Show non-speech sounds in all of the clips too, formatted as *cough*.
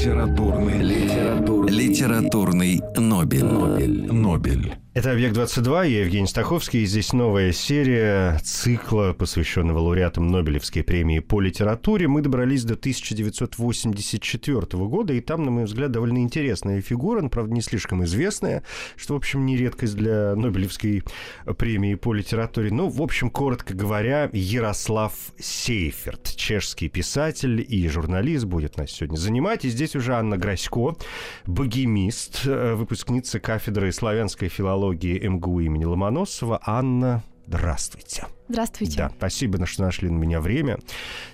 Литературный, литературный, Литературный Нобель. Нобель, Нобель. Это «Объект-22», я Евгений Стаховский, и здесь новая серия цикла, посвященного лауреатам Нобелевской премии по литературе. Мы добрались до 1984 года, и там, на мой взгляд, довольно интересная фигура, но, правда, не слишком известная, что, в общем, не редкость для Нобелевской премии по литературе. Ну, в общем, коротко говоря, Ярослав Сейферт, чешский писатель и журналист, будет нас сегодня занимать. И здесь уже Анна Грасько, богемист, э, выпускница кафедры славянской филологии МГУ имени Ломоносова. Анна, здравствуйте. Здравствуйте. Да, спасибо, что нашли на меня время.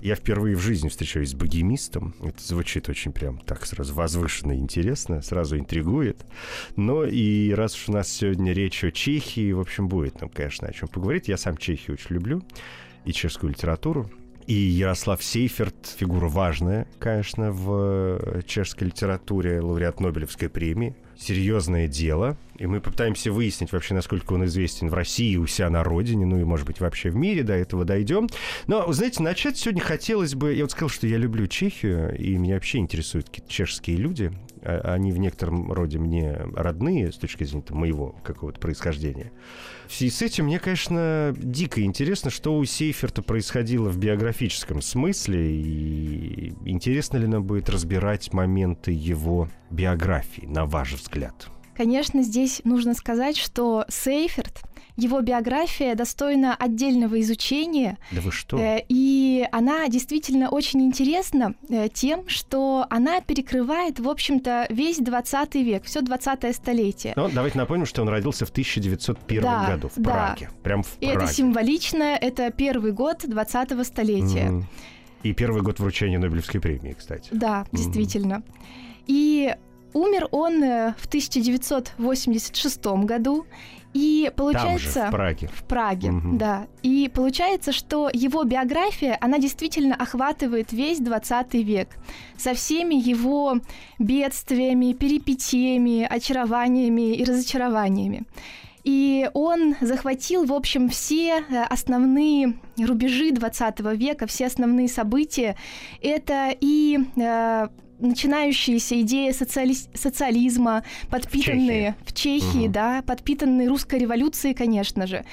Я впервые в жизни встречаюсь с богемистом. Это звучит очень прям так сразу возвышенно и интересно, сразу интригует. Но и раз уж у нас сегодня речь о Чехии, в общем, будет нам, конечно, о чем поговорить. Я сам Чехию очень люблю и чешскую литературу. И Ярослав Сейферт, фигура важная, конечно, в чешской литературе, лауреат Нобелевской премии. Серьезное дело. И мы попытаемся выяснить вообще, насколько он известен в России, у себя на родине, ну и, может быть, вообще в мире, до этого дойдем. Но, знаете, начать сегодня хотелось бы... Я вот сказал, что я люблю Чехию, и меня вообще интересуют какие-то чешские люди. А- Они в некотором роде мне родные, с точки зрения моего какого-то происхождения. В связи с этим мне, конечно, дико интересно, что у Сейферта происходило в биографическом смысле, и интересно ли нам будет разбирать моменты его биографии, на ваш взгляд? Конечно, здесь нужно сказать, что Сейферт, его биография достойна отдельного изучения, Да вы что? э, и она действительно очень интересна э, тем, что она перекрывает, в общем-то, весь 20 век, все 20 столетие. Ну, давайте напомним, что он родился в 1901 Да, году в да. Праге. Прям в И Праге. это символично, это первый год 20 столетия. Мгм. И первый год вручения Нобелевской премии, кстати. Да, действительно. И умер он э, в 1986 году. И получается... Там же, в Праге. В Праге, Мгм. да. И получается, что его биография, она действительно охватывает весь 20 век со всеми его бедствиями, перипетиями, очарованиями и разочарованиями. И он захватил, в общем, все э, основные рубежи 20 века, все основные события. Это и э, начинающиеся идеи социали- социализма, подпитанные в Чехии, Мгм. да, подпитанные русской революцией, конечно же.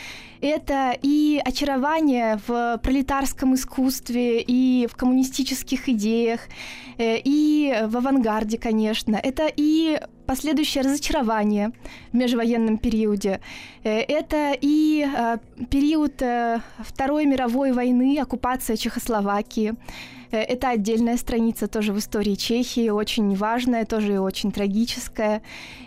Это и очарование в пролетарском искусстве, и в коммунистических идеях, э, и в авангарде, конечно. Это и последующее разочарование в межвоенном периоде. Э, Это и э, период Второй мировой войны, оккупация Чехословакии. Э, Это отдельная страница тоже в истории Чехии, очень важная, тоже и очень трагическая.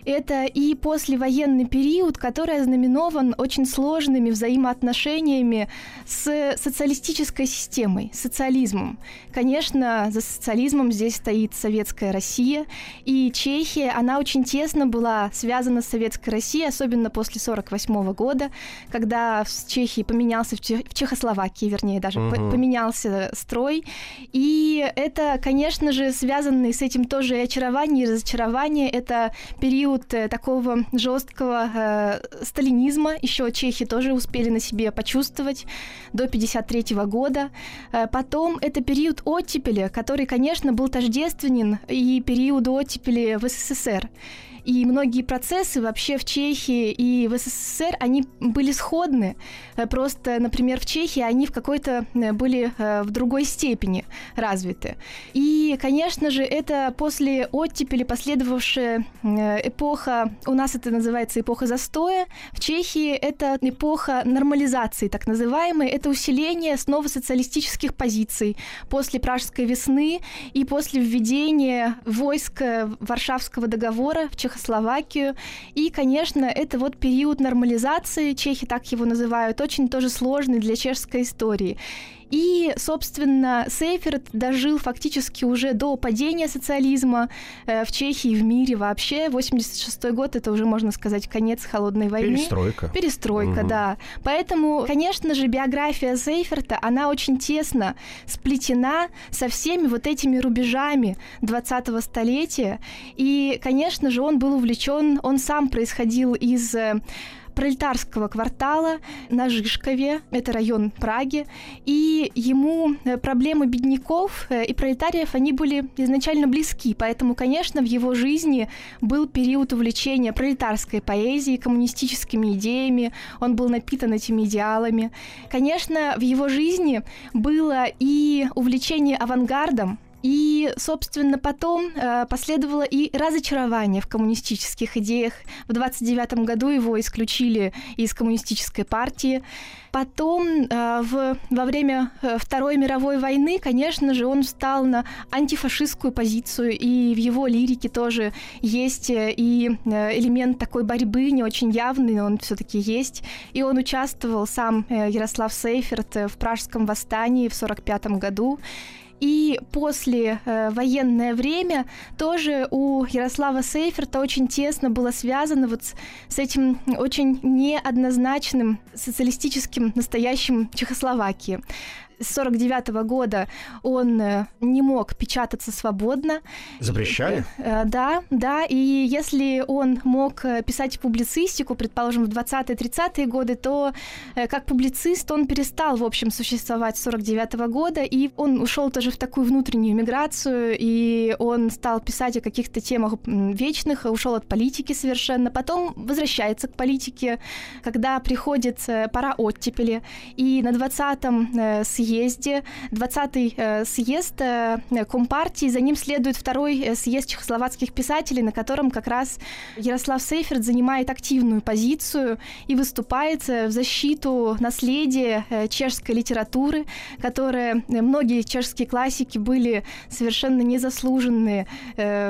Это и послевоенный период, который ознаменован очень сложными взаимоотношениями с социалистической системой, социализмом. Конечно, за социализмом здесь стоит советская Россия, и Чехия, она очень тесно была связана с советской Россией, особенно после 1948 года, когда в Чехии поменялся, в Чех- в Чехословакии, вернее, даже Мгм. поменялся строй. И это, конечно же, связанные с этим тоже и очарование, и разочарование. Это период э, такого жесткого э, сталинизма. Еще чехи тоже успели на себе почувствовать до 1953 года. Э, Потом это период оттепели, который, конечно, был тождественен и периоду оттепели в СССР. И многие процессы вообще в Чехии и в СССР, они были сходны. Э, Просто, например, в Чехии они в какой-то э, были э, в другой степени развиты. И, конечно же, это после оттепели последовавшая эпоха, у нас это называется эпоха застоя, в Чехии это эпоха нормализации, так называемой, это усиление снова социалистических позиций после Пражской весны и после введения войск Варшавского договора в Чехословакию. И, конечно, это вот период нормализации, чехи так его называют, очень тоже сложный для чешской истории. И, собственно, Сейферт дожил фактически уже до падения социализма э, в Чехии и в мире вообще. 86 год — это уже, можно сказать, конец холодной войны. Перестройка. Перестройка, Мгм. да. Поэтому, конечно же, биография Сейферта, она очень тесно сплетена со всеми вот этими рубежами 20-го столетия. И, конечно же, он был увлечен, он сам происходил из э, пролетарского квартала на Жишкове, это район Праги, и ему э, проблемы бедняков э, и пролетариев, они были изначально близки, поэтому, конечно, в его жизни был период увлечения пролетарской поэзией, коммунистическими идеями, он был напитан этими идеалами. Конечно, в его жизни было и увлечение авангардом, и, собственно, потом э, последовало и разочарование в коммунистических идеях. В 29 году его исключили из коммунистической партии. Потом, э, в, во время э, Второй мировой войны, конечно же, он встал на антифашистскую позицию, и в его лирике тоже есть и элемент такой борьбы, не очень явный, но он все-таки есть. И он участвовал сам, Ярослав Сейферт, в Пражском восстании в 1945 году. И после э, военное время тоже у Ярослава Сейферта очень тесно было связано вот с, с этим очень неоднозначным социалистическим настоящим Чехословакии. С 49 года он э, не мог печататься свободно. Запрещали? Э, Да, да, и если он мог э, писать публицистику, предположим, в 20-30-е годы, то как публицист он перестал, в общем, существовать с 49 года, и он ушел тоже в такую внутреннюю миграцию, и он стал писать о каких-то темах вечных, ушел от политики совершенно, потом возвращается к политике, когда приходит пора оттепели, и на 20-м э, съезде, 20-й э, съезд э, Компартии, за ним следует второй э, съезд чехословацких писателей, на котором как раз Ярослав Сейферт занимает активную позицию и выступает в защиту наследия чешской литературы, которая многие чешские классики были совершенно незаслуженные,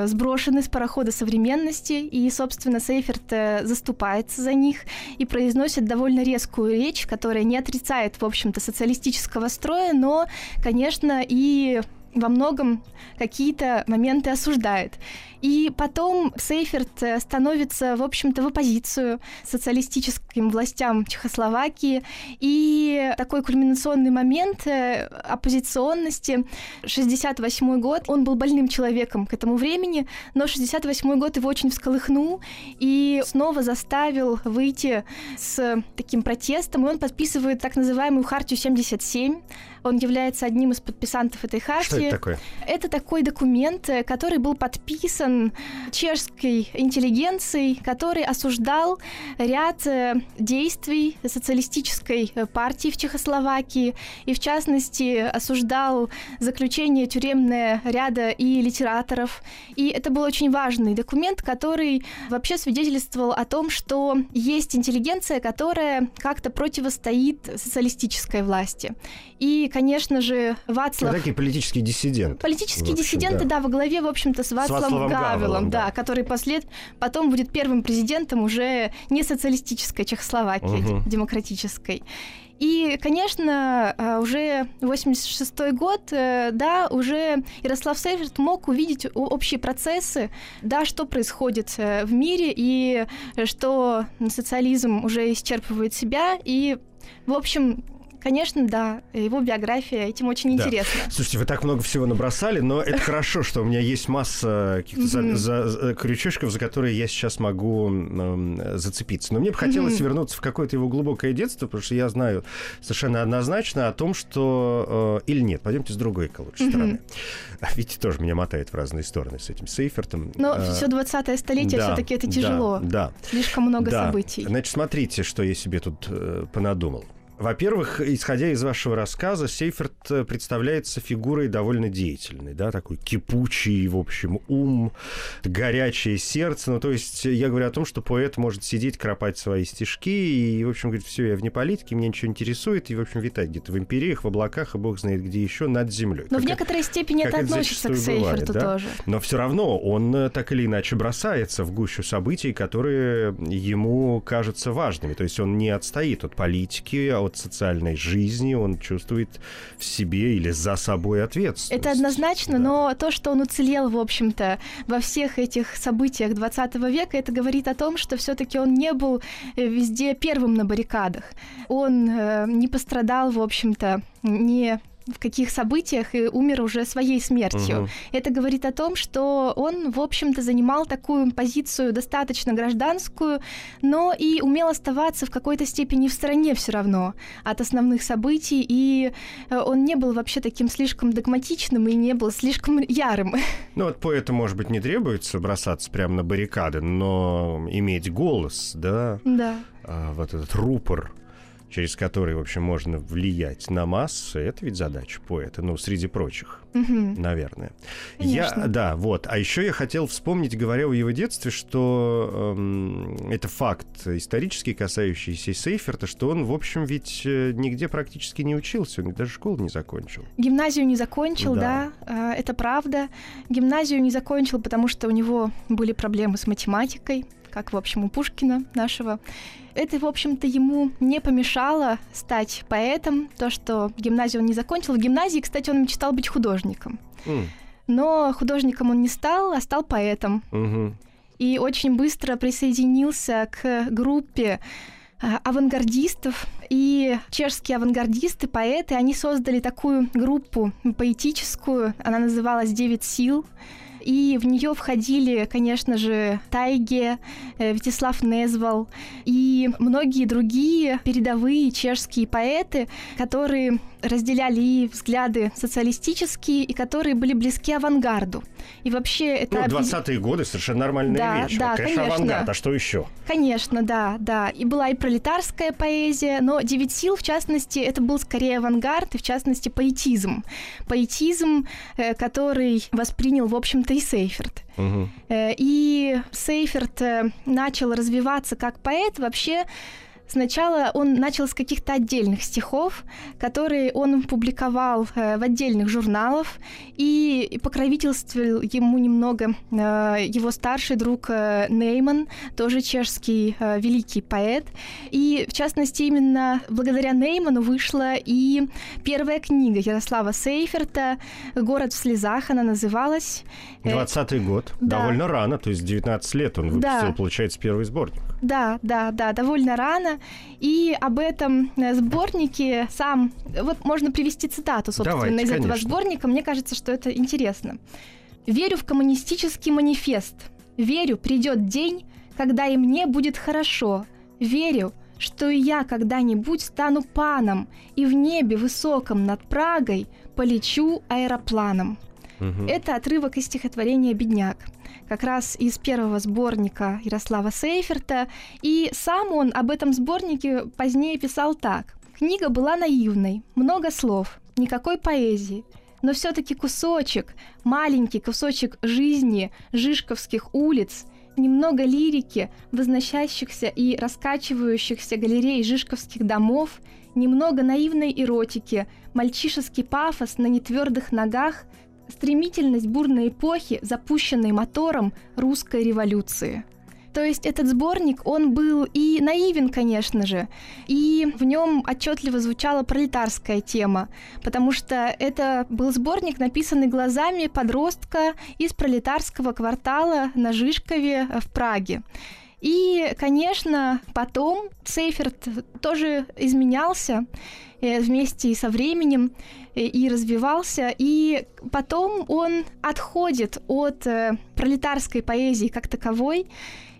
сброшены с парохода современности, и, собственно, Сейферт заступается за них и произносит довольно резкую речь, которая не отрицает, в общем-то, социалистического строя, но, конечно, и во многом какие-то моменты осуждает. И потом Сейферт э, становится, в общем-то, в оппозицию социалистическим властям Чехословакии. И такой кульминационный момент э, оппозиционности, 68 год, он был больным человеком к этому времени, но 68 год его очень всколыхнул и снова заставил выйти с таким протестом, и он подписывает так называемую Хартию 77. Он является одним из подписантов этой хартии. Что это такое? Это такой документ, э, который был подписан чешской интеллигенцией, который осуждал ряд э, действий социалистической э, партии в Чехословакии и, в частности, осуждал заключение тюремное ряда и литераторов. И это был очень важный документ, который вообще свидетельствовал о том, что есть интеллигенция, которая как-то противостоит социалистической власти. И, конечно же, Вацлав... Такие политические диссиденты. Политические общем, диссиденты, да. да. во главе, в общем-то, с Вацлавом, Вацлавом Гавелом, Гавелом, да. да, который послед... потом будет первым президентом уже не социалистической Чехословакии, Мгм. демократической. И, конечно, э, уже 86 год, э, да, уже Ярослав Сейферт мог увидеть общие процессы, да, что происходит э, в мире, и что социализм уже исчерпывает себя, и, в общем, конечно, да, его биография этим очень Да. интересна. Слушайте, вы так много всего набросали, но это *laughs* хорошо, что у меня есть масса каких-то за- крючочков, за которые я сейчас могу зацепиться. Но мне бы хотелось вернуться в какое-то его глубокое детство, потому что я знаю совершенно однозначно о том, что... э, Или нет, пойдемте с другой лучше стороны. А Видите, тоже меня мотает в разные стороны с этим Сейфертом. Но Э, все 20-е столетие все-таки это тяжело. Да, Слишком много событий. Значит, смотрите, что я себе тут э, понадумал. Во-первых, исходя из вашего рассказа, Сейферт э, представляется фигурой довольно деятельной, да, такой кипучий, в общем, ум, горячее сердце. Ну, то есть я говорю о том, что поэт может сидеть, кропать свои стишки и, в общем, говорит, все, я вне политики, меня ничего интересует, и, в общем, витать где-то в империях, в облаках, и бог знает где еще, над землей. Но в Как некоторой степени как это это относится к зачастую бывает, Сейферту да? тоже. Но все равно он э, так или иначе бросается в гущу событий, которые ему кажутся важными. То есть он не отстоит от политики, от социальной жизни, он чувствует в себе или за собой ответственность. Это однозначно, да. но то, что он уцелел, в общем-то, во всех этих событиях 20 века, это говорит о том, что все-таки он не был э, везде первым на баррикадах. Он э, не пострадал, в общем-то, не в каких событиях и умер уже своей смертью. Угу. Это говорит о том, что он, в общем-то, занимал такую позицию достаточно гражданскую, но и умел оставаться в какой-то степени в стороне все равно от основных событий, и э, он не был вообще таким слишком догматичным и не был слишком ярым. *laughs* Ну вот поэту, может быть, не требуется бросаться прямо на баррикады, но иметь голос, да? Да. А, вот этот рупор через который, в общем, можно влиять на массы, это ведь задача поэта, ну, среди прочих, угу. наверное. Конечно. Я, да, вот. А еще я хотел вспомнить, говоря о его детстве, что эм, это факт исторический, касающийся Сейферта, что он, в общем, ведь э, нигде практически не учился, он даже школу не закончил. Гимназию не закончил, да, да э, это правда. Гимназию не закончил, потому что у него были проблемы с математикой, как, в общем, у Пушкина нашего это, в общем-то, ему не помешало стать поэтом, то, что гимназию он не закончил. В гимназии, кстати, он мечтал быть художником. Mm. Но художником он не стал, а стал поэтом. Mm-hmm. И очень быстро присоединился к группе а, авангардистов. И чешские авангардисты, поэты, они создали такую группу поэтическую, она называлась «Девять сил», и в нее входили, конечно же, Тайге, э, Вячеслав Незвал и многие другие передовые чешские поэты, которые разделяли и взгляды социалистические, и которые были близки авангарду. И вообще это... Ну, 20-е годы совершенно нормальная да, вещь. Да, вот, конечно, конечно, авангард, а что еще? Конечно, да, да. И была и пролетарская поэзия, но «Девять сил», в частности, это был скорее авангард, и в частности поэтизм. Поэтизм, э, который воспринял, в общем-то, и Сейферт. Угу. И Сейферт э, начал развиваться как поэт вообще Сначала он начал с каких-то отдельных стихов, которые он публиковал э, в отдельных журналах, и покровительствовал ему немного э, его старший друг э, Нейман, тоже чешский великий поэт. И, в частности, именно благодаря Нейману вышла и первая книга Ярослава Сейферта «Город в слезах» она называлась. 20-й год. Да. Довольно рано, то есть 19 лет он выпустил, да. получается, первый сборник. Да, да, да, довольно рано. И об этом э, сборнике сам... Вот можно привести цитату, собственно, Давайте, из конечно. этого сборника. Мне кажется, что это интересно. «Верю в коммунистический манифест. Верю, придет день, когда и мне будет хорошо. Верю, что и я когда-нибудь стану паном и в небе высоком над Прагой полечу аэропланом». Угу. Это отрывок из стихотворения «Бедняк» как раз из первого сборника Ярослава Сейферта. И сам он об этом сборнике позднее писал так. Книга была наивной, много слов, никакой поэзии, но все-таки кусочек, маленький кусочек жизни Жишковских улиц, немного лирики, возносящихся и раскачивающихся галерей Жишковских домов, немного наивной эротики, мальчишеский пафос на нетвердых ногах – стремительность бурной эпохи, запущенной мотором русской революции. То есть этот сборник, он был и наивен, конечно же, и в нем отчетливо звучала пролетарская тема, потому что это был сборник, написанный глазами подростка из пролетарского квартала на Жишкове в Праге. И, конечно, потом Сейферт тоже изменялся э, вместе со временем э, и развивался, и потом он отходит от э, пролетарской поэзии как таковой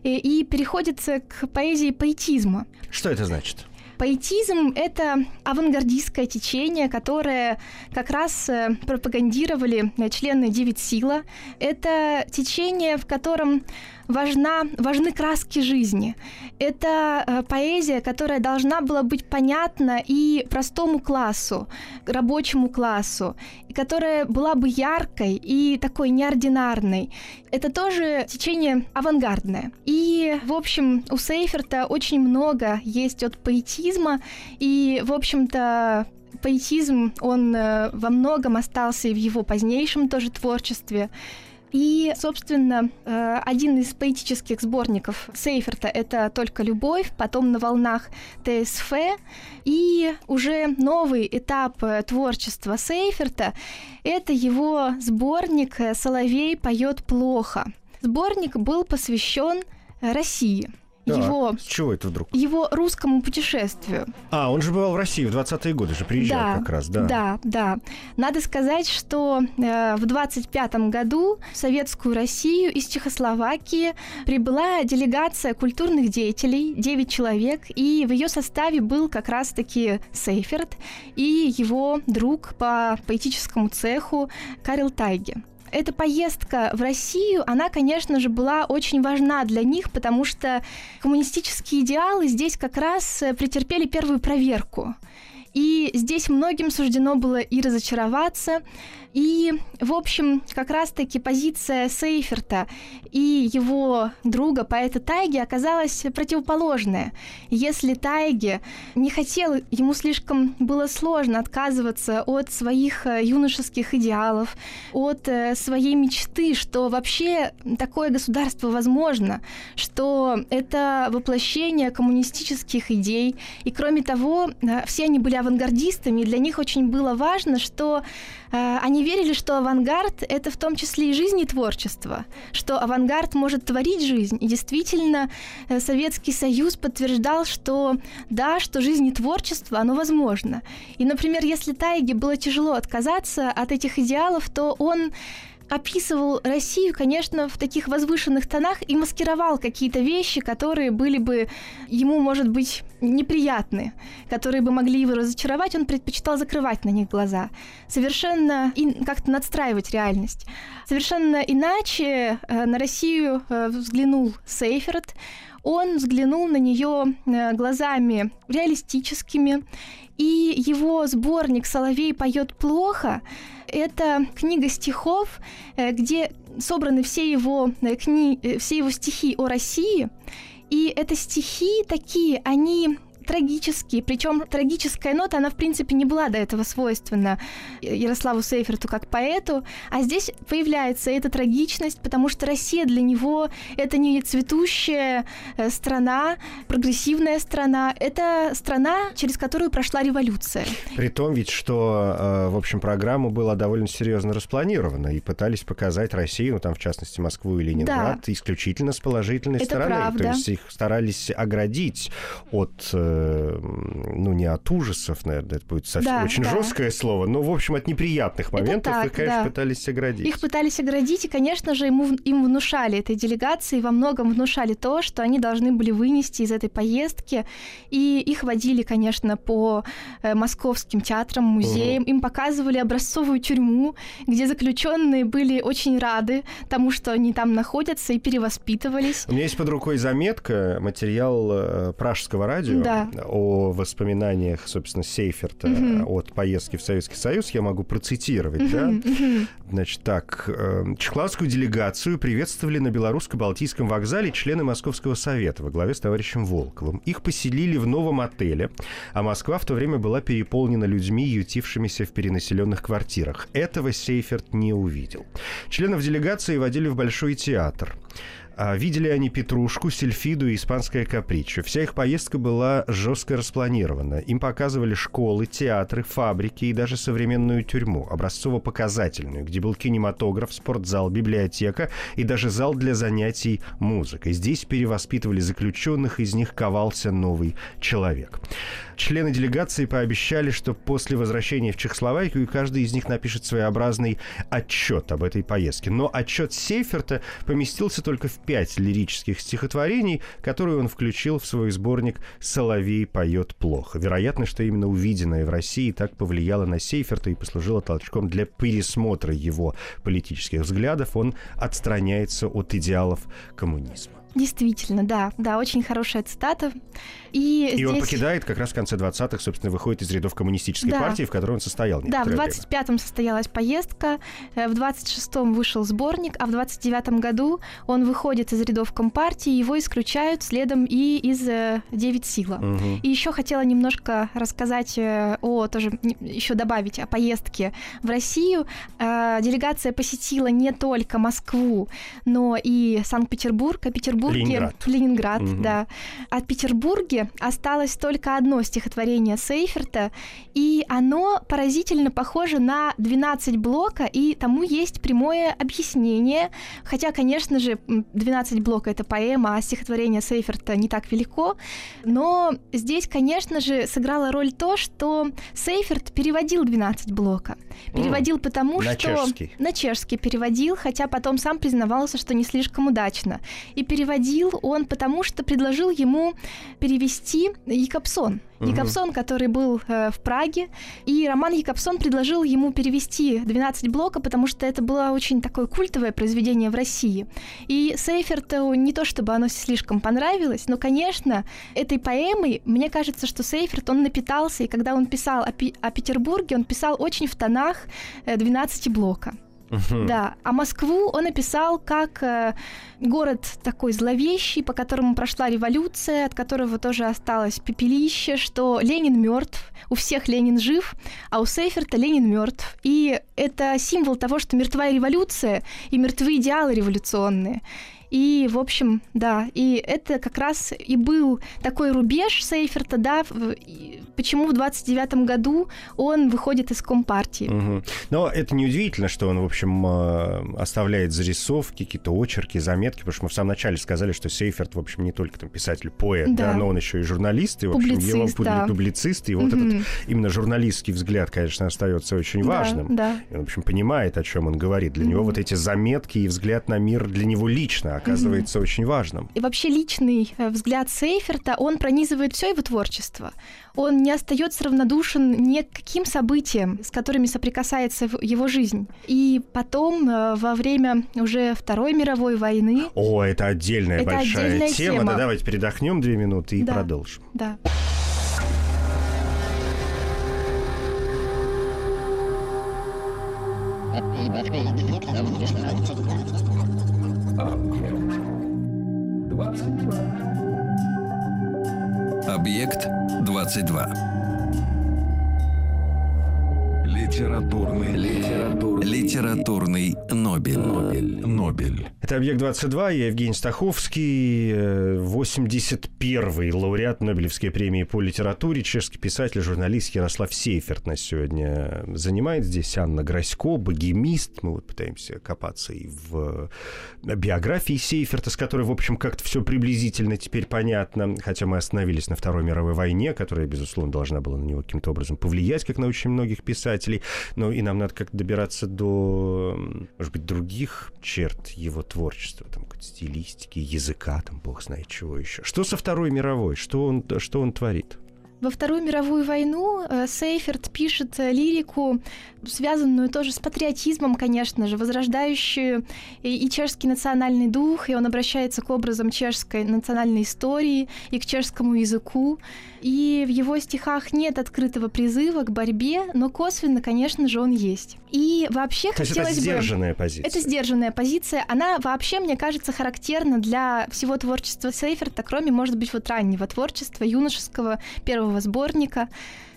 и переходит к поэзии поэтизма. Что это значит? Поэтизм — это авангардистское течение, которое как раз пропагандировали члены «Девять сила». Это течение, в котором важна, важны краски жизни. Это э, поэзия, которая должна была быть понятна и простому классу, рабочему классу, и которая была бы яркой и такой неординарной. Это тоже течение авангардное. И, в общем, у Сейферта очень много есть от поэтизма, и, в общем-то, поэтизм, он э, во многом остался и в его позднейшем тоже творчестве. И, собственно, э, один из поэтических сборников Сейферта — это «Только любовь», потом «На волнах ТСФ». И уже новый этап э, творчества Сейферта — это его сборник «Соловей поет плохо». Сборник был посвящен России — так, его... С чего это вдруг? Его русскому путешествию. А, он же бывал в России в 20-е годы, же приезжал да, как раз, да. Да, да. Надо сказать, что э, в 25-м году в Советскую Россию из Чехословакии прибыла делегация культурных деятелей, 9 человек, и в ее составе был как раз-таки Сейферт и его друг по поэтическому цеху Карел Тайге эта поездка в Россию, она, конечно же, была очень важна для них, потому что коммунистические идеалы здесь как раз э, претерпели первую проверку. И здесь многим суждено было и разочароваться, и, в общем, как раз-таки позиция Сейферта и его друга, поэта Тайги, оказалась противоположная. Если Тайги не хотел, ему слишком было сложно отказываться от своих э, юношеских идеалов, от э, своей мечты, что вообще такое государство возможно, что это воплощение коммунистических идей. И, кроме того, э, все они были авангардистами, и для них очень было важно, что они верили, что авангард — это в том числе и жизнь и творчество, что авангард может творить жизнь. И действительно, э, Советский Союз подтверждал, что да, что жизнь и творчество, оно возможно. И, например, если Тайге было тяжело отказаться от этих идеалов, то он описывал Россию, конечно, в таких возвышенных тонах и маскировал какие-то вещи, которые были бы ему, может быть, неприятны, которые бы могли его разочаровать, он предпочитал закрывать на них глаза. Совершенно и как-то надстраивать реальность. Совершенно иначе э, на Россию э, взглянул Сейферт. Он взглянул на нее э, глазами реалистическими, и его сборник «Соловей поет плохо» Это книга стихов, э, где собраны все его, э, кни... Все его стихи о России. И это стихи такие, они трагические, причем трагическая нота, она в принципе не была до этого свойственна Ярославу Сейферту как поэту, а здесь появляется эта трагичность, потому что Россия для него это не цветущая э, страна, прогрессивная страна, это страна, через которую прошла революция. При том ведь, что, э, в общем, программа была довольно серьезно распланирована, и пытались показать Россию, ну, там, в частности, Москву и Ленинград, да. исключительно с положительной это стороны. Правда. То есть их старались оградить от э, ну, не от ужасов, наверное, это будет совсем да, очень да. жесткое слово, но, в общем, от неприятных моментов так, их, конечно, да. пытались оградить. Их пытались оградить, и, конечно же, ему, им внушали, этой делегации во многом внушали то, что они должны были вынести из этой поездки, и их водили, конечно, по э, московским театрам, музеям, угу. им показывали образцовую тюрьму, где заключенные были очень рады тому, что они там находятся, и перевоспитывались. У меня есть под рукой заметка, материал э, Пражского радио, да о воспоминаниях, собственно, Сейферта mm-hmm. от поездки в Советский Союз, я могу процитировать, mm-hmm. да? Значит, так. Э, чехословацкую делегацию приветствовали на Белорусско-Балтийском вокзале члены Московского совета во главе с товарищем Волковым. Их поселили в новом отеле, а Москва в то время была переполнена людьми, ютившимися в перенаселенных квартирах. Этого Сейферт не увидел. Членов делегации водили в Большой театр. А, видели они Петрушку, Сельфиду и Испанское капричо. Вся их поездка была жестко распланирована. Им показывали школы, театры, фабрики и даже современную тюрьму, образцово-показательную, где был кинематограф, спортзал, библиотека и даже зал для занятий музыкой. Здесь перевоспитывали заключенных, из них ковался новый человек. Члены делегации пообещали, что после возвращения в Чехословакию каждый из них напишет своеобразный отчет об этой поездке. Но отчет Сейферта поместился только в пять лирических стихотворений, которые он включил в свой сборник «Соловей поет плохо». Вероятно, что именно увиденное в России так повлияло на Сейферта и послужило толчком для пересмотра его политических взглядов. Он отстраняется от идеалов коммунизма. Действительно, да, да, очень хорошая цитата. И, И здесь... он покидает как раз в конце 20-х, собственно, выходит из рядов коммунистической Да. партии, в которой он состоял Да, в некоторое 25-м состоялась поездка, э, в 26-м вышел сборник, а в 29-м году он выходит из рядов Компартии, его исключают следом и из э, «Девять сила». Мгм. И еще хотела немножко рассказать э, о, тоже еще добавить о поездке в Россию. Делегация посетила не только Москву, но и Санкт-Петербург, а Петербурге... Ленинград. Ленинград, Мгм. да. От Петербурге осталось только одно стихотворение Сейферта, и оно поразительно похоже на 12 блока, и тому есть прямое объяснение. Хотя, конечно же, м, 12 блока — это поэма, а стихотворение Сейферта не так велико. Но здесь, конечно же, сыграла роль то, что Сейферт переводил 12 блока. Переводил потому, на что... чешский. На чешский переводил, хотя потом сам признавался, что не слишком удачно. И переводил он потому, что предложил ему перевести Якобсон. Мгм. Якобсон, который был э, в Праге, и Роман Якобсон предложил ему перевести 12 блока, потому что это было очень такое культовое произведение в России. И Сейферту не то, чтобы оно слишком понравилось, но, конечно, этой поэмой, мне кажется, что Сейферт, он напитался, и когда он писал о, Пи- о Петербурге, он писал очень в тонах э, 12 блока. Да, а Москву он описал как э, город такой зловещий, по которому прошла революция, от которого тоже осталось пепелище, что Ленин мертв, у всех Ленин жив, а у Сейферта Ленин мертв. И это символ того, что мертва и революция, и мертвы идеалы революционные. И, в общем, да, и это как раз и был такой рубеж Сейферта, да, почему в 29 году он выходит из Компартии. Мгм. Но это неудивительно, что он, в общем, э, оставляет зарисовки, какие-то очерки, заметки, потому что мы в самом начале сказали, что Сейферт, в общем, не только там писатель-поэт, да. Да. но он еще и журналист, и, в общем, его Публицист, публи- да. публицист, и вот Мгм. этот именно журналистский взгляд, конечно, остается очень Да, важным. Да, И он, в общем, понимает, о чем он говорит. Для него Мгм. вот эти заметки и взгляд на мир для него лично оказывается очень важным. И вообще личный э, взгляд Сейферта, он пронизывает все его творчество. Он не остается равнодушен ни к каким событиям, с которыми соприкасается его жизнь. И потом, э, во время уже Второй мировой войны, О, это отдельная Это большая отдельная тема. тема. Да, давайте передохнем две минуты и Да. продолжим. да, Объект 22. Литературный, литературный, Литературный Нобель. Нобель, Нобель. Это «Объект-22», я Евгений Стаховский, э, 81-й лауреат Нобелевской премии по литературе, чешский писатель, журналист Ярослав Сейферт нас сегодня занимает. Здесь Анна Грасько, богемист. Мы вот пытаемся копаться и в э, биографии Сейферта, с которой, в общем, как-то все приблизительно теперь понятно, хотя мы остановились на Второй мировой войне, которая, безусловно, должна была на него каким-то образом повлиять, как на очень многих писателей. Но и нам надо как-то добираться до, может быть, других черт его творчества, там, стилистики, языка, там, бог знает чего еще. Что со Второй мировой? Что он, что он творит? Во Вторую мировую войну э, Сейферт пишет э, лирику, связанную тоже с патриотизмом, конечно же, возрождающую и, и чешский национальный дух, и он обращается к образам чешской национальной истории и к чешскому языку. И в его стихах нет открытого призыва к борьбе, но косвенно, конечно же, он есть. И вообще То есть это хотелось бы... сдержанная позиция. Это сдержанная позиция. Она вообще, мне кажется, характерна для всего творчества Сейферта, кроме, может быть, вот раннего творчества, юношеского, первого сборника.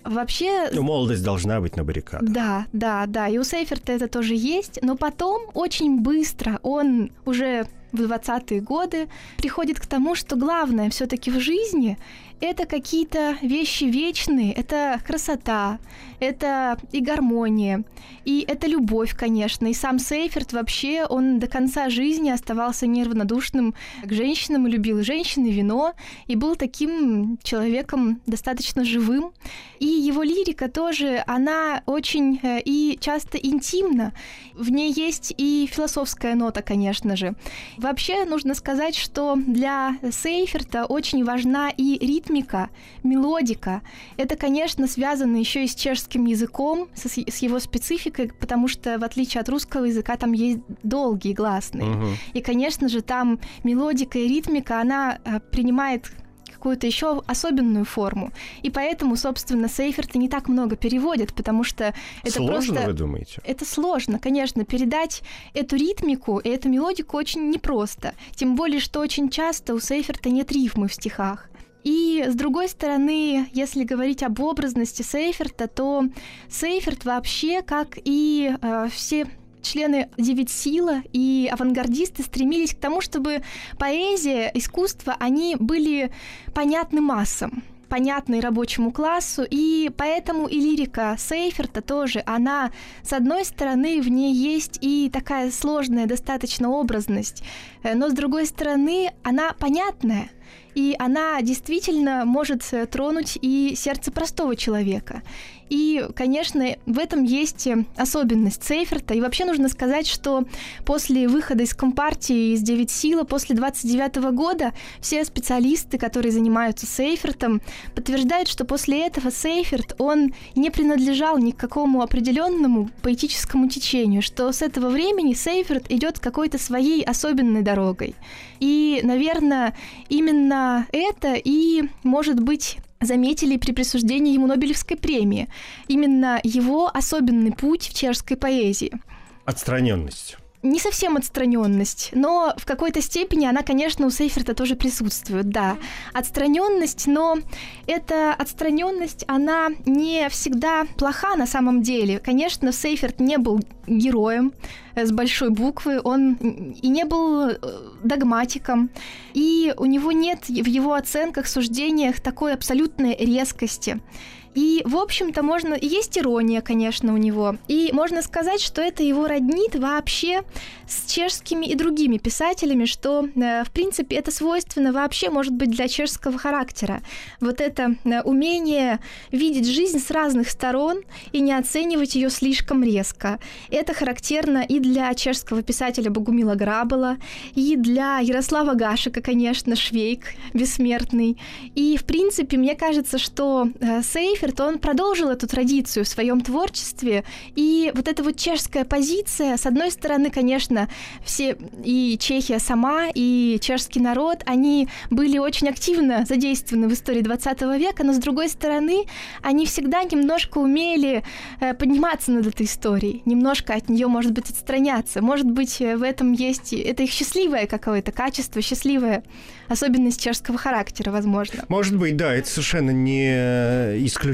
Вообще... Ну, молодость должна быть на баррикадах. Да, да, да. И у Сейферта это тоже есть. Но потом очень быстро он уже в 20-е годы приходит к тому, что главное все-таки в жизни это какие-то вещи вечные, это красота, это и гармония, и это любовь, конечно. И сам Сейферт вообще, он до конца жизни оставался неравнодушным к женщинам, любил женщин и вино, и был таким человеком достаточно живым. И его лирика тоже, она очень э, и часто интимна. В ней есть и философская нота, конечно же. Вообще нужно сказать, что для Сейферта очень важна и ритмика, мелодика. Это, конечно, связано еще и с чешским языком, с, с его спецификой, потому что, в отличие от русского языка, там есть долгие гласные. Мгм. И, конечно же, там мелодика и ритмика, она э, принимает какую-то еще особенную форму. И поэтому, собственно, Сейферта не так много переводят, потому что это Сложно, просто... вы думаете? Это сложно, конечно, передать эту ритмику и эту мелодику очень непросто. Тем более, что очень часто у Сейферта нет рифмы в стихах. И с другой стороны, если говорить об образности Сейферта, то Сейферт вообще, как и э, все члены Девять Сила и авангардисты стремились к тому, чтобы поэзия, искусство, они были понятны массам понятной рабочему классу, и поэтому и лирика Сейферта тоже, она, с одной стороны, в ней есть и такая сложная достаточно образность, но с другой стороны, она понятная, и она действительно может э, тронуть и сердце простого человека. И, конечно, в этом есть э, особенность Сейферта. И вообще нужно сказать, что после выхода из Компартии, из Девять Сила, после 29 года, все специалисты, которые занимаются Сейфертом, подтверждают, что после этого Сейферт, он не принадлежал ни к какому определенному поэтическому течению, что с этого времени Сейферт идет какой-то своей особенной дорогой. И, наверное, именно это и, может быть, заметили при присуждении ему Нобелевской премии. Именно его особенный путь в чешской поэзии. Отстраненность. Не совсем отстраненность, но в какой-то степени она, конечно, у Сейферта тоже присутствует, да. Отстраненность, но эта отстраненность, она не всегда плоха на самом деле. Конечно, Сейферт не был героем э, с большой буквы, он и не был э, догматиком, и у него нет в его оценках, суждениях такой абсолютной резкости. И, в общем-то, можно... Есть ирония, конечно, у него. И можно сказать, что это его роднит вообще с чешскими и другими писателями, что, э, в принципе, это свойственно вообще, может быть, для чешского характера. Вот это э, умение видеть жизнь с разных сторон и не оценивать ее слишком резко. Это характерно и для чешского писателя Богумила Грабела, и для Ярослава Гашика, конечно, Швейк, бессмертный. И, в принципе, мне кажется, что э, Сейферт, он продолжил эту традицию в своем творчестве, и вот эта вот чешская позиция, с одной стороны, конечно, все и Чехия сама, и чешский народ, они были очень активно задействованы в истории 20 века, но с другой стороны, они всегда немножко умели э, подниматься над этой историей, немножко от нее, может быть, отстраняться. Может быть, э, в этом есть... Это их счастливое какое-то качество, счастливая особенность чешского характера, возможно. Может быть, да, это совершенно не исключено.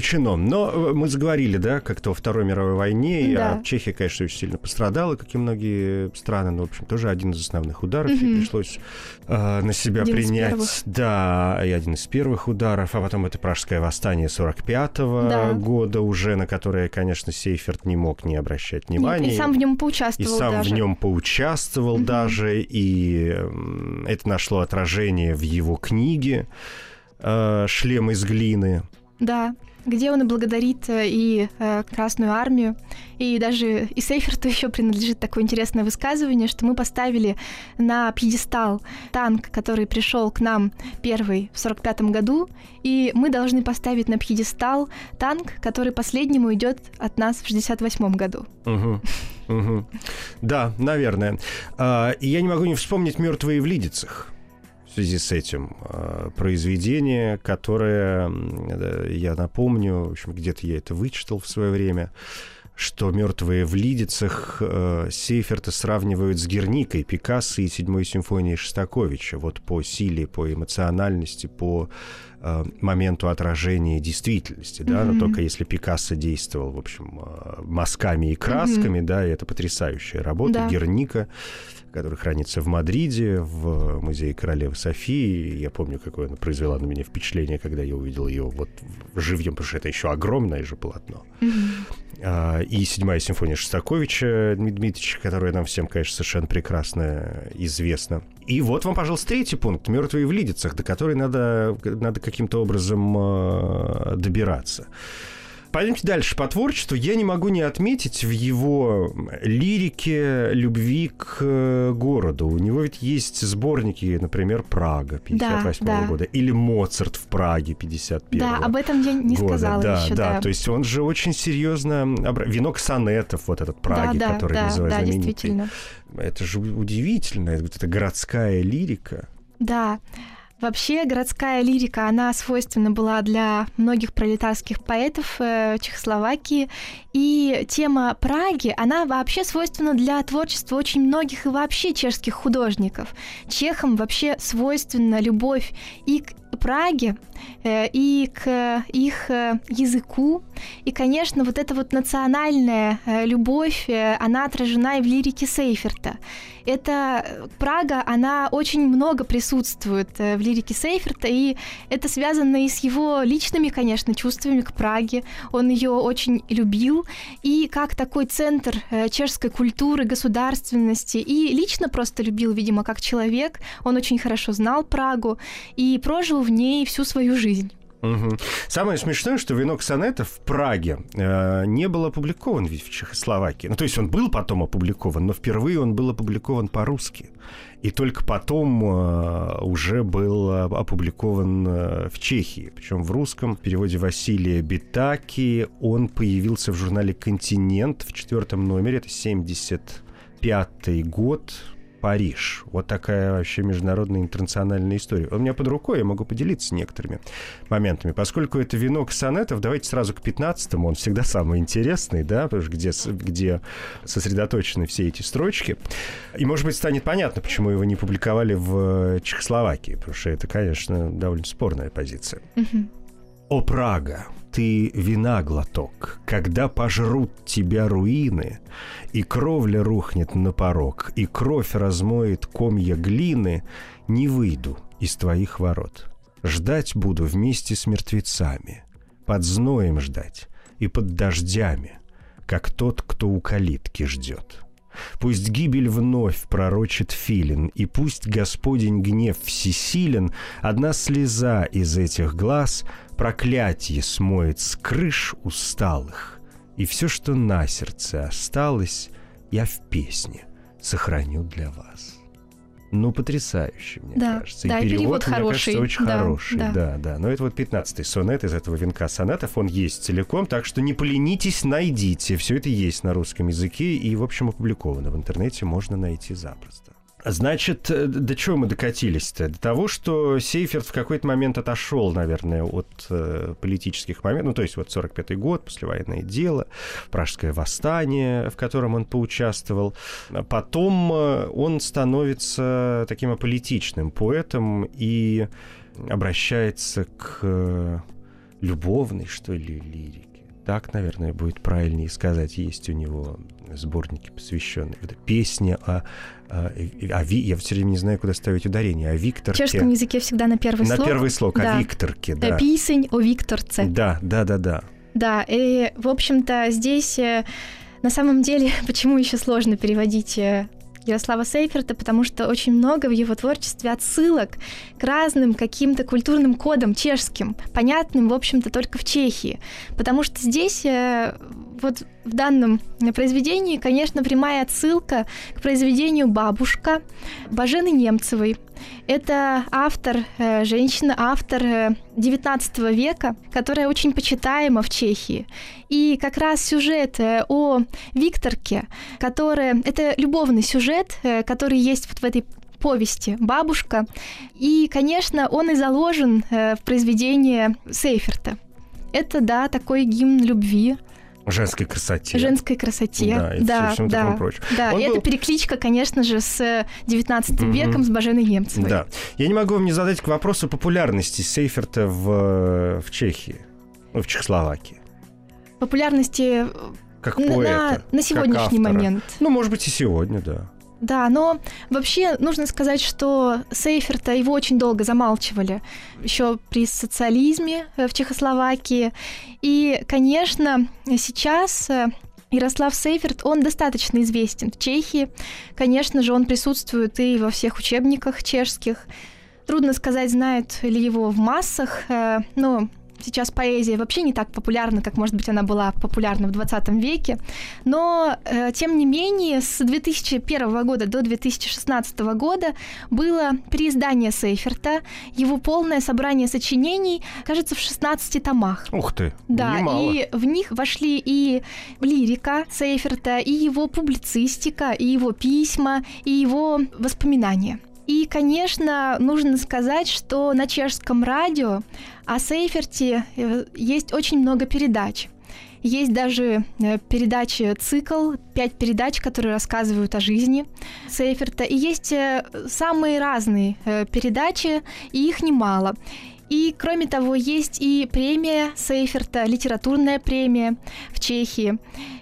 Но э, мы заговорили, да, как-то во Второй мировой войне, Да. а Чехия, конечно, очень сильно пострадала, как и многие страны, но, в общем, тоже один из основных ударов, и Мгм. пришлось э, на себя Один принять. Да, и один из первых ударов, а потом это Пражское восстание 45-го Да. года уже, на которое, конечно, Сейферт не мог не обращать Нет, внимания. и сам в нем И поучаствовал сам даже. в нем поучаствовал Мгм. даже, и это нашло отражение в его книге э, «Шлем из глины». Да, где он и благодарит э, и э, Красную Армию, и даже и Сейферту *laughs* еще принадлежит такое интересное высказывание, что мы поставили на пьедестал танк, который пришел к нам первый в 45 году, и мы должны поставить на пьедестал танк, который последнему идет от нас в 68 году. Мгм. *laughs* Мгм. Да, наверное. А, И я не могу не вспомнить «Мертвые в Лидицах». В связи с этим а, произведение, которое, я напомню, в общем, где-то я это вычитал в свое время, что «Мертвые в Лидицах» э, Сейферта сравнивают с Герникой, Пикассо и седьмой симфонией Шостаковича. Вот по силе, по эмоциональности, по э, моменту отражения действительности, да, но Мгм. только если Пикассо действовал, в общем, э, мазками и красками, да, и это потрясающая работа. Да. Герника, которая хранится в Мадриде, в музее королевы Софии. Я помню, какое она произвела на меня впечатление, когда я увидел ее вот живьем, потому что это еще огромное же полотно. А, и седьмая симфония Шостаковича Дмитриевича, которая нам всем, конечно, совершенно прекрасно известна. И вот вам, пожалуйста, третий пункт «Мертвые в Лидицах», до которой надо, надо каким-то образом э, добираться. Пойдемте дальше по творчеству. Я не могу не отметить в его лирике любви к э, городу. У него ведь есть сборники, например, «Прага» 58 Да, да. года или «Моцарт в Праге» 51 Да, об этом я не года. сказала да, еще, да, да. то есть он же очень серьезно... Венок сонетов, вот этот Праги, да, да, который да, называют да, знаменитый. действительно. Это же удивительно, вот эта городская лирика. Да. Вообще городская лирика, она свойственна была для многих пролетарских поэтов э, Чехословакии. И тема Праги, она вообще свойственна для творчества очень многих и вообще чешских художников. Чехам вообще свойственна любовь и к Праге, э, и к их э, языку. И, конечно, вот эта вот национальная э, любовь, она отражена и в лирике Сейферта. Это Прага, она очень много присутствует в лирике Сейферта, и это связано и с его личными, конечно, чувствами к Праге. Он ее очень любил, и как такой центр чешской культуры, государственности, и лично просто любил, видимо, как человек. Он очень хорошо знал Прагу и прожил в ней всю свою жизнь. Мгм. Самое смешное, что «Венок сонетов» в Праге э, не был опубликован ведь в Чехословакии. Ну, то есть он был потом опубликован, но впервые он был опубликован по-русски. И только потом э, уже был э, опубликован э, в Чехии. Причем в русском переводе Василия Битаки он появился в журнале «Континент» в четвертом номере. Это 75 год. Париж. Вот такая вообще международная интернациональная история. У меня под рукой, я могу поделиться некоторыми моментами. Поскольку это венок сонетов, давайте сразу к 15-му. Он всегда самый интересный, да, потому что где, где сосредоточены все эти строчки. И, может быть, станет понятно, почему его не публиковали в э, Чехословакии, потому что это, конечно, довольно спорная позиция. О, Прага, ты вина глоток, когда пожрут тебя руины, и кровля рухнет на порог, и кровь размоет комья глины, не выйду из твоих ворот. Ждать буду вместе с мертвецами, под зноем ждать и под дождями, как тот, кто у калитки ждет. Пусть гибель вновь пророчит филин, и пусть Господень гнев всесилен, одна слеза из этих глаз проклятие смоет с крыш усталых, и все, что на сердце осталось, я в песне сохраню для вас. Ну, потрясающе, мне Да, кажется. да, и перевод мне хороший, кажется, очень да, хороший. да. Да, да. Но это вот 15-й сонет из этого венка сонетов. Он есть целиком, так что не поленитесь, найдите. Все это есть на русском языке и, в общем, опубликовано. В интернете можно найти запросто. Значит, э, до чего мы докатились-то? До того, что Сейферт в какой-то момент отошел, наверное, от э, политических моментов. Ну, то есть вот 45-й год, послевоенное дело, Пражское восстание, в котором он поучаствовал. А Потом э, он становится таким аполитичным поэтом и обращается к э, любовной, что ли, лирике. Так, наверное, будет правильнее сказать. Есть у него сборники, посвященные вот песне о, о, о Ви- я все время не знаю, куда ставить ударение, о В Викторке. чешском языке всегда на первый На слог. первый слог, да. о Викторке, Э, да. Писень о Викторце. Да, да, да, да. Да, и, в общем-то, здесь э, на самом деле, *laughs* почему еще сложно переводить э, Ярослава Сейферта, потому что очень много в его творчестве отсылок к разным каким-то культурным кодам чешским, понятным, в общем-то, только в Чехии. Потому что здесь вот в данном произведении, конечно, прямая отсылка к произведению «Бабушка» Бажены Немцевой. Это автор, э, женщина, автор э, 19 века, которая очень почитаема в Чехии. И как раз сюжет э, о Викторке, который... Это любовный сюжет, э, который есть вот в этой повести «Бабушка». И, конечно, он и заложен э, в произведении Сейферта. Это, да, такой гимн любви, Женской красоте. женской красоте. Да, и да, всем да, таком прочем. да. Он и был- это перекличка, конечно же, с 19 Мгм. веком, с Баженой Немцевой. Да. Я не могу вам не задать к вопросу популярности Сейферта в, в Чехии, ну, в Чехословакии. Популярности э, Как на, поэта. на- на как сегодняшний автора. момент. Ну, может быть, и сегодня, да. Да, но вообще нужно сказать, что Сейферта его очень долго замалчивали, еще при социализме э, в Чехословакии. И, конечно, сейчас э, Ярослав Сейферт, он достаточно известен в Чехии. Конечно же, он присутствует и во всех учебниках чешских. Трудно сказать, знают ли его в массах, э, но сейчас поэзия вообще не так популярна, как, может быть, она была популярна в 20 веке. Но, э, тем не менее, с 2001 года до 2016 года было переиздание Сейферта. Его полное собрание сочинений, кажется, в 16 томах. Ух ты, Да, немало. и в них вошли и лирика Сейферта, и его публицистика, и его письма, и его воспоминания. И, конечно, нужно сказать, что на чешском радио о Сейферте э, есть очень много передач. Есть даже э, передачи цикл, пять передач, которые рассказывают о жизни Сейферта. И есть э, самые разные передачи, и их немало. И, кроме того, есть и премия Сейферта, литературная премия в Чехии.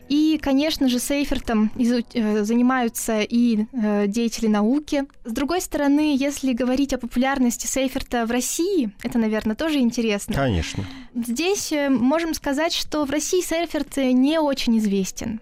И, конечно же, Сейфертом э, занимаются и э, деятели науки. С другой стороны, если говорить о популярности Сейферта в России, это, наверное, тоже интересно. Конечно. Здесь э, можем сказать, что в России Сейферт не очень известен.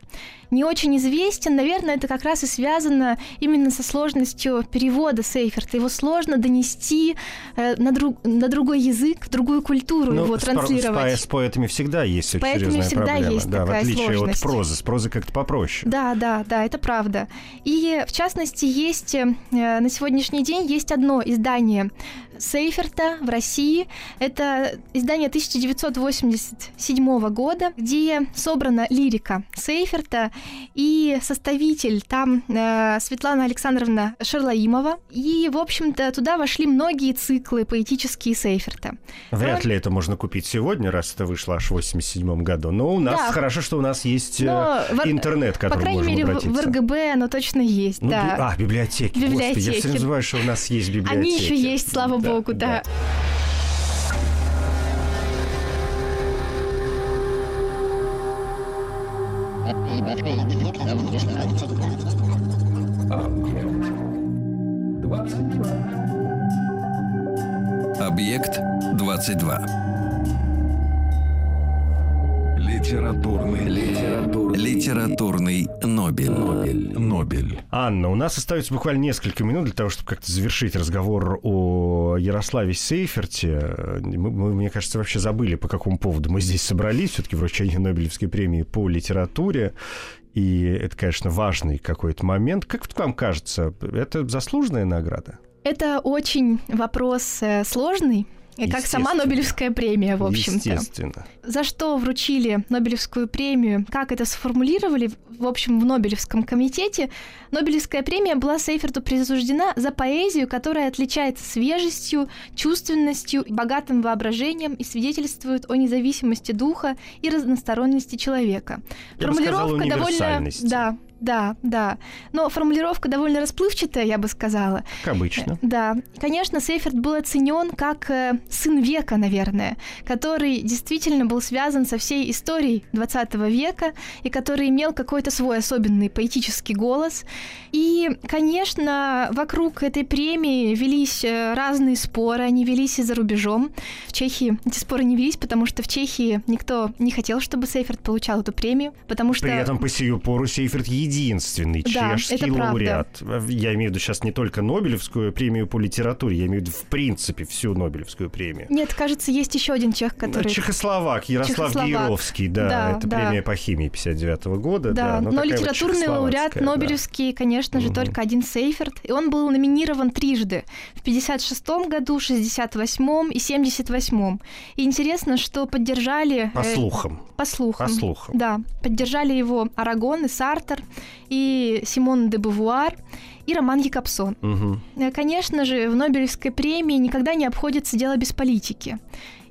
Не очень известен, наверное, это как раз и связано именно со сложностью перевода Сейферта. Его сложно донести на, друг, на другой язык, в другую культуру Ну, его с, транслировать. С, по- с поэтами всегда есть очень поэтами всегда проблема. есть да, в такая отличие сложность. от прозы. С прозой как-то попроще. Да, да, да, это правда. И в частности есть э, на сегодняшний день есть одно издание Сейферта в России. Это издание 1987 года, где собрана лирика Сейферта и составитель там э, Светлана Александровна Шерлаимова. И, в общем-то, туда вошли многие циклы поэтические Сейферта. Вряд ли это можно купить сегодня, раз это вышло аж в 87 году. Но у нас Да. хорошо, что у нас есть э, Но интернет, к По крайней можем мере, в- обратиться. в РГБ оно точно есть, Ну, да. би- а, библиотеки. Господи, я Библиотеки. все забываю, что у нас есть библиотеки. Они еще есть, слава богу, да. Объект 22. Литературный. Литературный. Литературный Нобель. Нобель. Нобель. Анна, у нас остается буквально несколько минут для того, чтобы как-то завершить разговор о Ярославе Сейферте. Мы, мы, мне кажется, вообще забыли, по какому поводу мы здесь собрались, все-таки вручение Нобелевской премии по литературе. И это, конечно, важный какой-то момент. Как вам кажется, это заслуженная награда? Это очень вопрос э, сложный, э, как сама. Нобелевская премия, в общем-то. Естественно. За что вручили Нобелевскую премию, как это сформулировали, в общем, в Нобелевском комитете, Нобелевская премия была Сейферту присуждена за поэзию, которая отличается свежестью, чувственностью, богатым воображением и свидетельствует о независимости духа и разносторонности человека. Я сказал, довольно... Да, да, да. Но формулировка довольно расплывчатая, я бы сказала. Как обычно. Да, конечно, Сейферт был оценен как э, сын века, наверное, который действительно был связан со всей историей 20 века и который имел какой-то свой особенный поэтический голос. И, конечно, вокруг этой премии велись э, разные споры, они велись и за рубежом. В Чехии эти споры не велись, потому что в Чехии никто не хотел, чтобы Сейферт получал эту премию, потому что... При этом по сию пору Сейферт единственный Да, чешский это правда. лауреат. Я имею в виду сейчас не только Нобелевскую премию по литературе, я имею в виду в принципе всю Нобелевскую премию. Нет, кажется, есть еще один чех, который... Чехословак, Ярослав Чехословак. Да, Да, это да. премия по химии 59 года. Да, ну, но вот литературный лауреат чехословацкая, да. Нобелевский, конечно же, Мгм. только один Сейферт. И он был номинирован трижды. В 56 году, 68 и 78 И интересно, что поддержали... По э, слухам. По слухам. По слухам. Да, поддержали его Арагон и Сартер, и Симон де Бувуар, и Роман Якобсон. Э, Конечно же, в Нобелевской премии никогда не обходится дело без политики.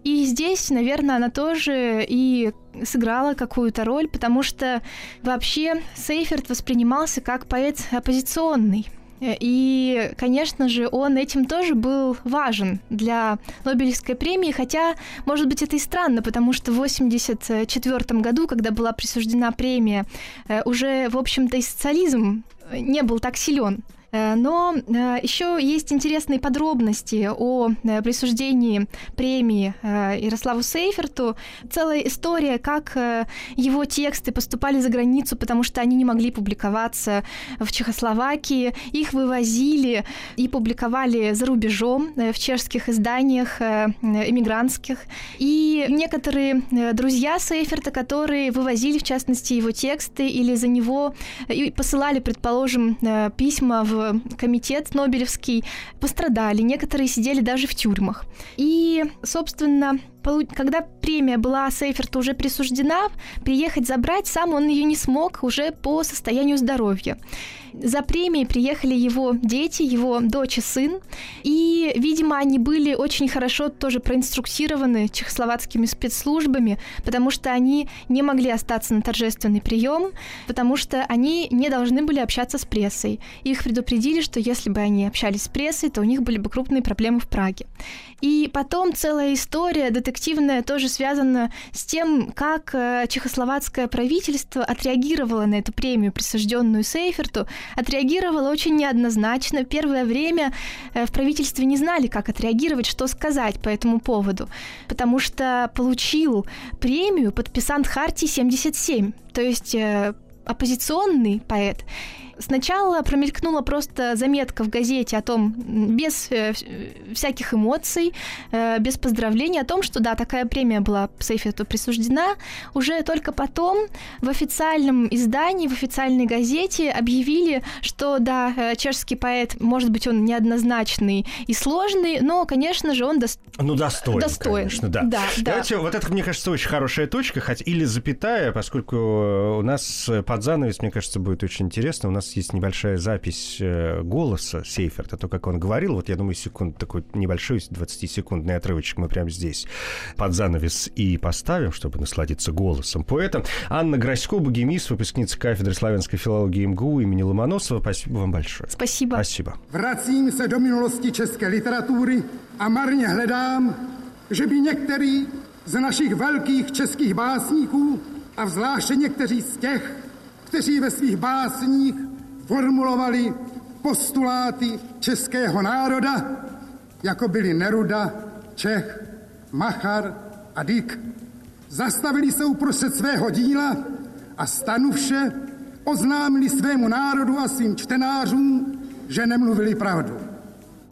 И здесь, наверное, она тоже и сыграла какую-то роль, потому что вообще Сейферт воспринимался как поэт оппозиционный. Э, И, конечно же, он этим тоже был важен для Нобелевской премии, хотя, может быть, это и странно, потому что в 1984 году, когда была присуждена премия, э, уже, в общем-то, и социализм э, не был так силен. Э, но э, еще есть интересные подробности о э, присуждении премии Ярославу Сейферту. Целая история, как его тексты поступали за границу, потому что они не могли публиковаться в Чехословакии. Их вывозили и публиковали за рубежом в чешских изданиях эмигрантских. И некоторые друзья Сейферта, которые вывозили, в частности, его тексты или за него и посылали, предположим, письма в комитет Нобелевский, пострадали, некоторые сидели даже в тюрьмах. И, собственно, когда премия была Сейферту уже присуждена, приехать забрать сам он ее не смог уже по состоянию здоровья. За премией приехали его дети, его дочь и сын, и, видимо, они были очень хорошо тоже проинструктированы чехословацкими спецслужбами, потому что они не могли остаться на торжественный прием, потому что они не должны были общаться с прессой. Их предупредили, что если бы они общались с прессой, то у них были бы крупные проблемы в Праге. И потом целая история детективная тоже связана с тем, как э, чехословацкое правительство отреагировало на эту премию, присужденную Сейферту, отреагировало очень неоднозначно. Первое время э, в правительстве не знали, как отреагировать, что сказать по этому поводу, потому что получил премию подписант Хартии 77, то есть э, оппозиционный поэт. Сначала промелькнула просто заметка в газете о том, без э, всяких эмоций, э, без поздравлений, о том, что да, такая премия была Сейфету присуждена. Уже только потом в официальном издании, в официальной газете объявили, что да, э, чешский поэт, может быть, он неоднозначный и сложный, но, конечно же, он дос... ну, достоин, достоин. Конечно, да. Да, Давайте, да. вот это, мне кажется, очень хорошая точка, хоть или запятая, поскольку у нас под занавес, мне кажется, будет очень интересно. У нас есть небольшая запись э, голоса Сейферта, то, как он говорил. Вот я думаю, секунд такой небольшой 20-секундный отрывочек мы прямо здесь под занавес и поставим, чтобы насладиться голосом поэта. Анна Грасько, богемист, выпускница кафедры славянской филологии МГУ имени Ломоносова. Спасибо вам большое. Спасибо. Спасибо. Vracím se do minulosti české literatury a marně hledám, že by některý z našich velkých českých básníků a zvláště někteří z těch, kteří ve svých básních formulovali postuláty českého národa, jako byli Neruda, Čech, Machar a Dyk. Zastavili se uprostřed svého díla a stanuvše oznámili svému národu a svým čtenářům, že nemluvili pravdu.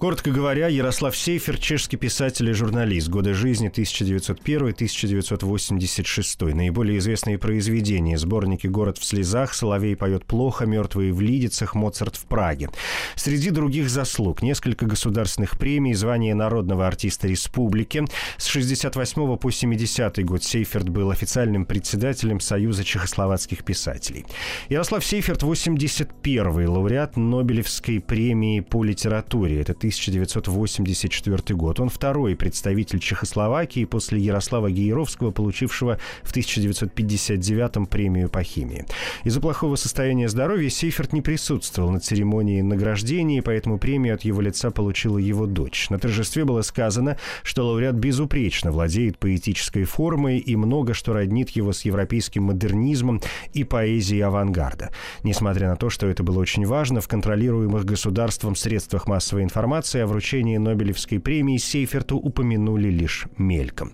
Коротко говоря, Ярослав Сейфер – чешский писатель и журналист. Годы жизни 1901-1986. Наиболее известные произведения – сборники «Город в слезах», «Соловей поет плохо», «Мертвые в Лидицах», «Моцарт в Праге». Среди других заслуг – несколько государственных премий, звание народного артиста республики. С 68 по 70 год Сейферт был официальным председателем Союза чехословацких писателей. Ярослав Сейферт – 81-й лауреат Нобелевской премии по литературе. Это 1984 год. Он второй представитель Чехословакии после Ярослава Гееровского, получившего в 1959 премию по химии. Из-за плохого состояния здоровья Сейферт не присутствовал на церемонии награждения, поэтому премию от его лица получила его дочь. На торжестве было сказано, что лауреат безупречно владеет поэтической формой и много что роднит его с европейским модернизмом и поэзией авангарда. Несмотря на то, что это было очень важно, в контролируемых государством средствах массовой информации информации о вручении Нобелевской премии Сейферту упомянули лишь мельком.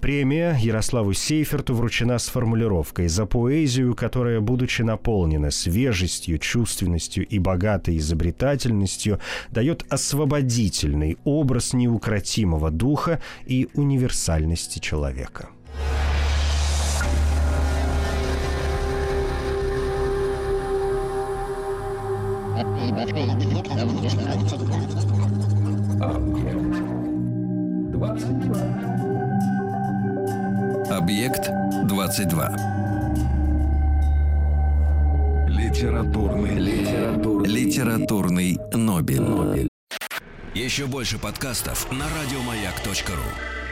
Премия Ярославу Сейферту вручена с формулировкой «За поэзию, которая, будучи наполнена свежестью, чувственностью и богатой изобретательностью, дает освободительный образ неукротимого духа и универсальности человека». Объект 22. Литературный, литературный, Литературный Нобель. Еще больше подкастов на радиомаяк.ру.